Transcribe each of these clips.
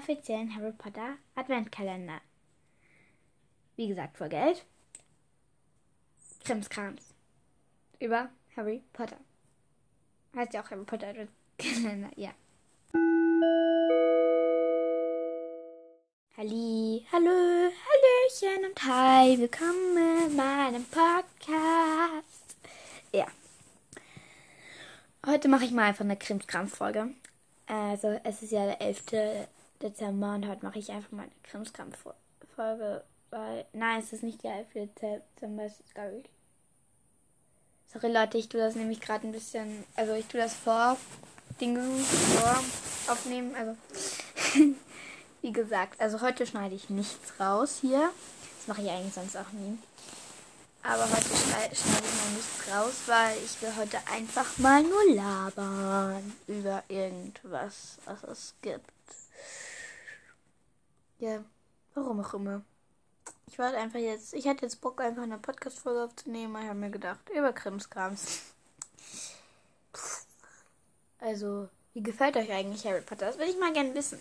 inoffiziellen Harry Potter Adventkalender. Wie gesagt, Folge 11. Krimskrams. Über Harry Potter. Heißt ja auch Harry Potter Adventkalender, ja. Halli, hallo, hallöchen und hi, willkommen in meinem Podcast. Ja. Heute mache ich mal einfach eine Krimskrams-Folge. Also, es ist ja der 11. Dezember und heute mache ich einfach mal eine Krimskrams-Folge, weil, nein, es ist nicht der 11. Dezember, es ist, glaube ich. Sorry, Leute, ich tue das nämlich gerade ein bisschen, also ich tue das vor, Dinge vor aufnehmen, also, wie gesagt, also heute schneide ich nichts raus hier. Das mache ich eigentlich sonst auch nie. Aber heute schneide ich mal nichts raus, weil ich will heute einfach mal nur labern über irgendwas, was es gibt. Ja, warum auch immer. Ich wollte einfach jetzt, ich hatte jetzt Bock, einfach eine Podcast-Folge aufzunehmen. Ich habe mir gedacht, über Krimskrams. Also, wie gefällt euch eigentlich Harry Potter? Das würde ich mal gerne wissen.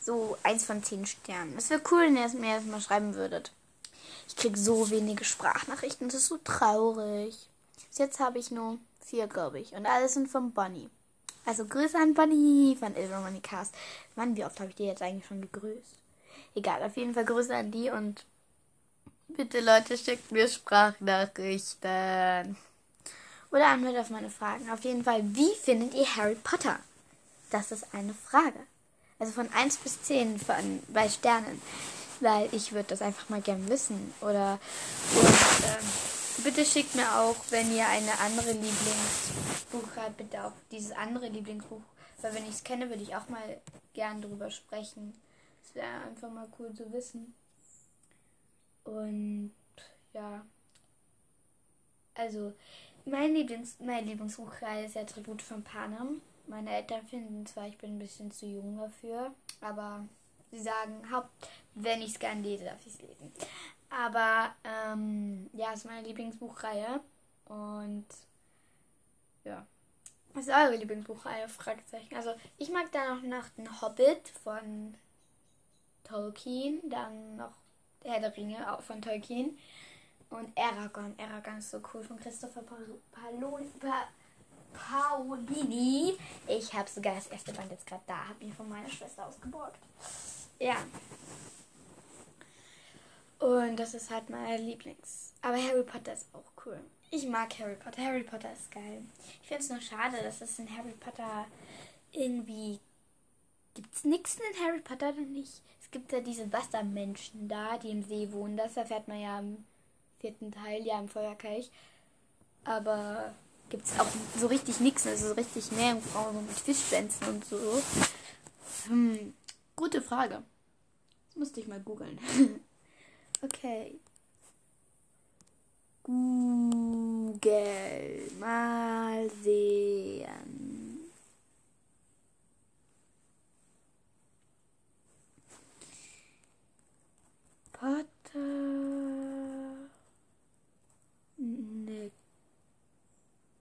So eins von zehn Sternen. Es wäre cool, wenn ihr es mir erstmal schreiben würdet. Ich kriege so wenige Sprachnachrichten. Das ist so traurig. Bis jetzt habe ich nur vier, glaube ich. Und alles sind von Bonnie. Also Grüße an Bonnie von Ilvermoney Cast. Mann, wie oft habe ich dir jetzt eigentlich schon gegrüßt? Egal, auf jeden Fall Grüße an die und bitte Leute, schickt mir Sprachnachrichten. Oder Antwort auf meine Fragen. Auf jeden Fall, wie findet ihr Harry Potter? Das ist eine Frage. Also von 1 bis 10 von, bei Sternen weil ich würde das einfach mal gern wissen. Oder und, ähm, bitte schickt mir auch, wenn ihr eine andere Lieblingsbuch habt, bitte auch dieses andere Lieblingsbuch. Weil wenn ich es kenne, würde ich auch mal gern drüber sprechen. Es wäre einfach mal cool zu wissen. Und ja. Also, mein Lieblings meine Lieblingsbuchreihe ist ja Tribute von Panem. Meine Eltern finden zwar, ich bin ein bisschen zu jung dafür, aber sie sagen, Haupt, wenn ich es gern lese, darf ich es lesen. Aber ähm, ja, ist meine Lieblingsbuchreihe. Und ja. Was ist eure Lieblingsbuchreihe? Fragezeichen. Also ich mag da noch den Hobbit von Tolkien, dann noch Herr der Ringe auch von Tolkien und Aragon. Aragon ist so cool von Christopher Paolini. Pa Paolini. Ich habe sogar das erste Band jetzt gerade da, habe ihn von meiner Schwester ausgeborgt. Ja. Und das ist halt mein Lieblings. Aber Harry Potter ist auch cool. Ich mag Harry Potter. Harry Potter ist geil. Ich finde es nur schade, dass es in Harry Potter irgendwie. Gibt es nichts in Harry Potter denn nicht? Gibt ja diese Wassermenschen da, die im See wohnen. Das erfährt man ja im vierten Teil, ja im Feuerkelch. Aber gibt es auch so richtig nichts. Also so richtig Meerjungfrauen so mit Fischschwänzen und so. Hm, gute Frage. Das musste ich mal googeln. okay. Google. Mal sehen. Potter. Nee.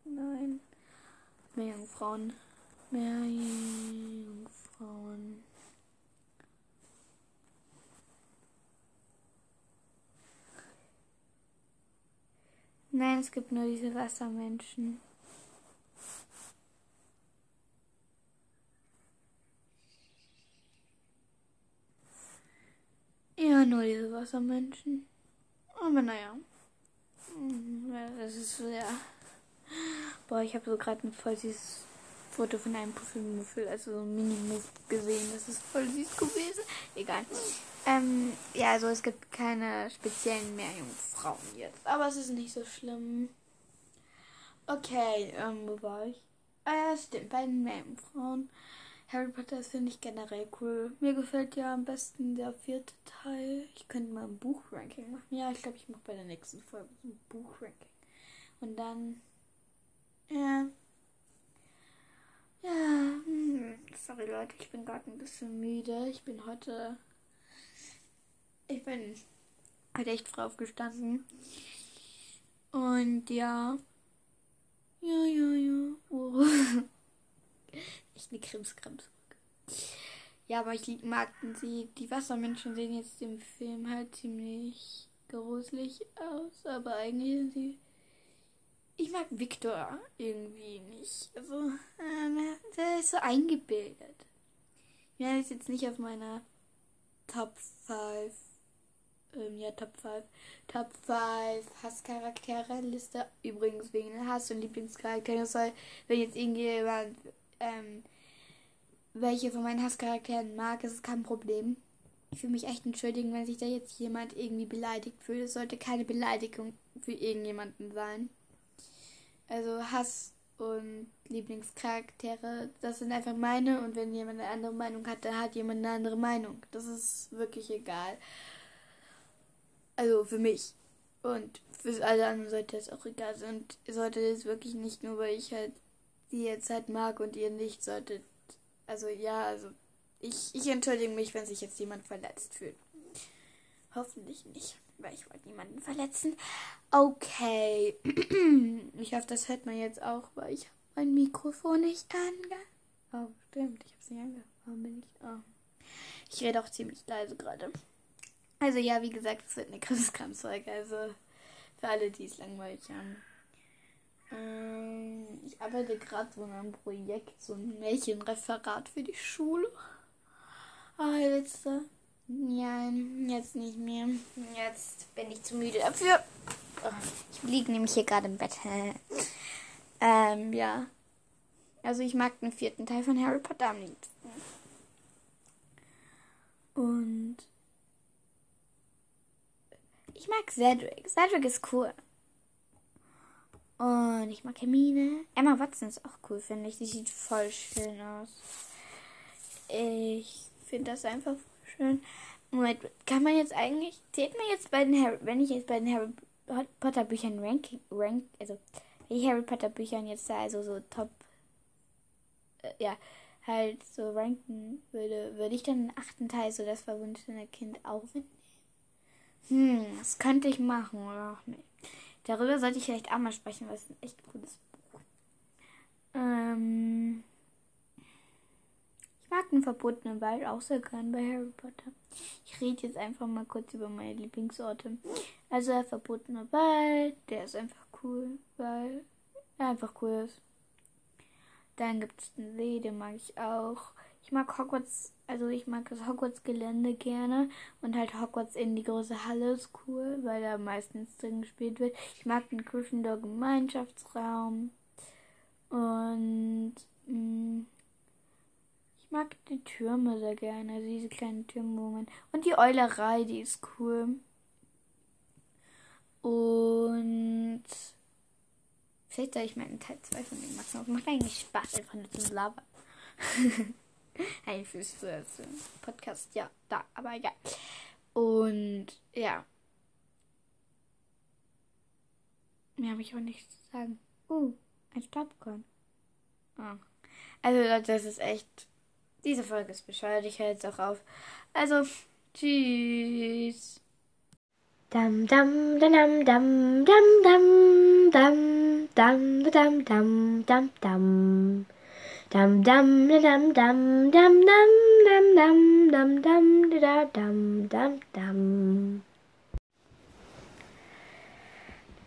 Nein. Meerjungfrauen. Meerjungfrauen. Nein, es gibt nur diese Wassermenschen. Ja, nur diese Wassermenschen. Aber naja. Das ist ja. Boah, ich habe so gerade ein voll süßes Foto von einem Puffelmuffel, also so ein Mini-Muff gesehen. Das ist voll süß gewesen. Egal. Ähm, ja, also es gibt keine speziellen Meerjungfrauen jetzt. Aber es ist nicht so schlimm. Okay, ähm, wo war ich? Ah ja, stimmt, bei den Meerjungfrauen. Harry Potter ist, finde ich generell cool. Mir gefällt ja am besten der vierte Teil. Ich könnte mal ein Buchranking machen. Ja, ich glaube, ich mache bei der nächsten Folge ein Buchranking. Und dann. Ja. Hm, sorry Leute, ich bin gerade ein bisschen müde. Ich bin heute. Ich bin heute echt früh aufgestanden. Und ja. Ja, ja, ja. Oh. echt eine Krimskrams. Ja, aber ich mag sie. Die Wassermenschen sehen jetzt im Film halt ziemlich gruselig aus, aber eigentlich sind sie. Ich mag Victor irgendwie nicht. Also, äh, der ist so eingebildet. Ja, ist jetzt nicht auf meiner Top 5. Ähm, ja, Top 5. Top 5 Hasscharaktere Liste. Übrigens wegen Hass und Lieblingscharaktere soll, wenn jetzt irgendjemand ähm, welche von meinen Hasscharakteren mag, ist es kein Problem. Ich will mich echt entschuldigen, wenn sich da jetzt jemand irgendwie beleidigt fühlt. Es sollte keine Beleidigung für irgendjemanden sein. Also Hass und Lieblingscharaktere, das sind einfach meine und wenn jemand eine andere Meinung hat, dann hat jemand eine andere Meinung. Das ist wirklich egal. Also für mich. Und für alle anderen sollte es auch egal sein. Und sollte es wirklich nicht nur, weil ich halt die jetzt halt mag und ihr nicht solltet. Also ja, also ich, ich entschuldige mich, wenn sich jetzt jemand verletzt fühlt. Hoffentlich nicht, weil ich wollte niemanden verletzen. Okay. Ich hoffe, das hört man jetzt auch, weil ich mein Mikrofon nicht ange... Oh, stimmt, ich habe es nicht angehört. Warum bin ich... Oh. Ich rede auch ziemlich leise gerade. Also ja, wie gesagt, es wird eine Krimskramsfolge. Also für alle, die es langweilig haben. Ähm, ich arbeite gerade so an einem Projekt, so ein Märchenreferat für die Schule. Ah, jetzt, ja, jetzt nicht mehr. Jetzt bin ich zu müde dafür. Ich liege nämlich hier gerade im Bett. ähm, ja. Also ich mag den vierten Teil von Harry Potter am liebsten. Und ich mag Cedric. Cedric ist cool. Und ich mag Hermine. Emma Watson ist auch cool, finde ich. Die sieht voll schön aus. Ich finde das einfach schön. Moment, kann man jetzt eigentlich, zählt man jetzt bei den Harry, wenn ich jetzt bei den Harry Potter Büchern Ranking, rank, also, ich Harry Potter Büchern jetzt da also so top, äh, ja, halt so ranken würde, würde ich dann den achten Teil, so das verwunschene Kind, auch mitnehmen? Hm, das könnte ich machen, oder auch nicht. Darüber sollte ich vielleicht auch mal sprechen, weil es ein echt cooles Buch. Ähm, den verbotenen Wald auch sehr gern bei Harry Potter. Ich rede jetzt einfach mal kurz über meine Lieblingsorte. Also der verbotene Wald, der ist einfach cool, weil er einfach cool ist. Dann gibt es den See, den mag ich auch. Ich mag Hogwarts, also ich mag das Hogwarts-Gelände gerne und halt Hogwarts in die große Halle ist cool, weil da meistens drin gespielt wird. Ich mag den Gryffindor-Gemeinschaftsraum und mh, mm, mag die Türme sehr gerne, also diese kleinen man und die Eulerei, die ist cool. Und vielleicht soll ich mal einen Teil 2 von dem machen. Das macht eigentlich Spaß, einfach nur zu labern. Eigentlich fürs, fürs Podcast, ja, da, aber ja. Und ja. Mehr habe ich auch nichts zu sagen. Uh, ein Staubkorn. Oh. Also Leute, das ist echt. Diese Folge ist bescheuert. Ich höre jetzt auch auf. Also, tschüss. Dam dam dam dam dam dam dam dam dam dam dam dam Dam dam dam dam dam dam dam dam dam dam da dam dam dam.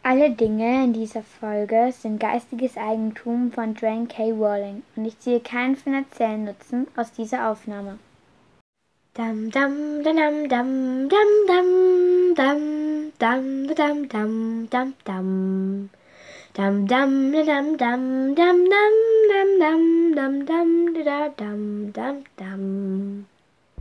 Alle Dinge in dieser Folge sind geistiges Eigentum von Joanne K. Rowling und ich ziehe keinen finanziellen Nutzen aus dieser Aufnahme. Dam dam dam dam dam dam dam dam dam dam dam dam. Dam dam dam dam dam dam dam dam dam dam dam dam dam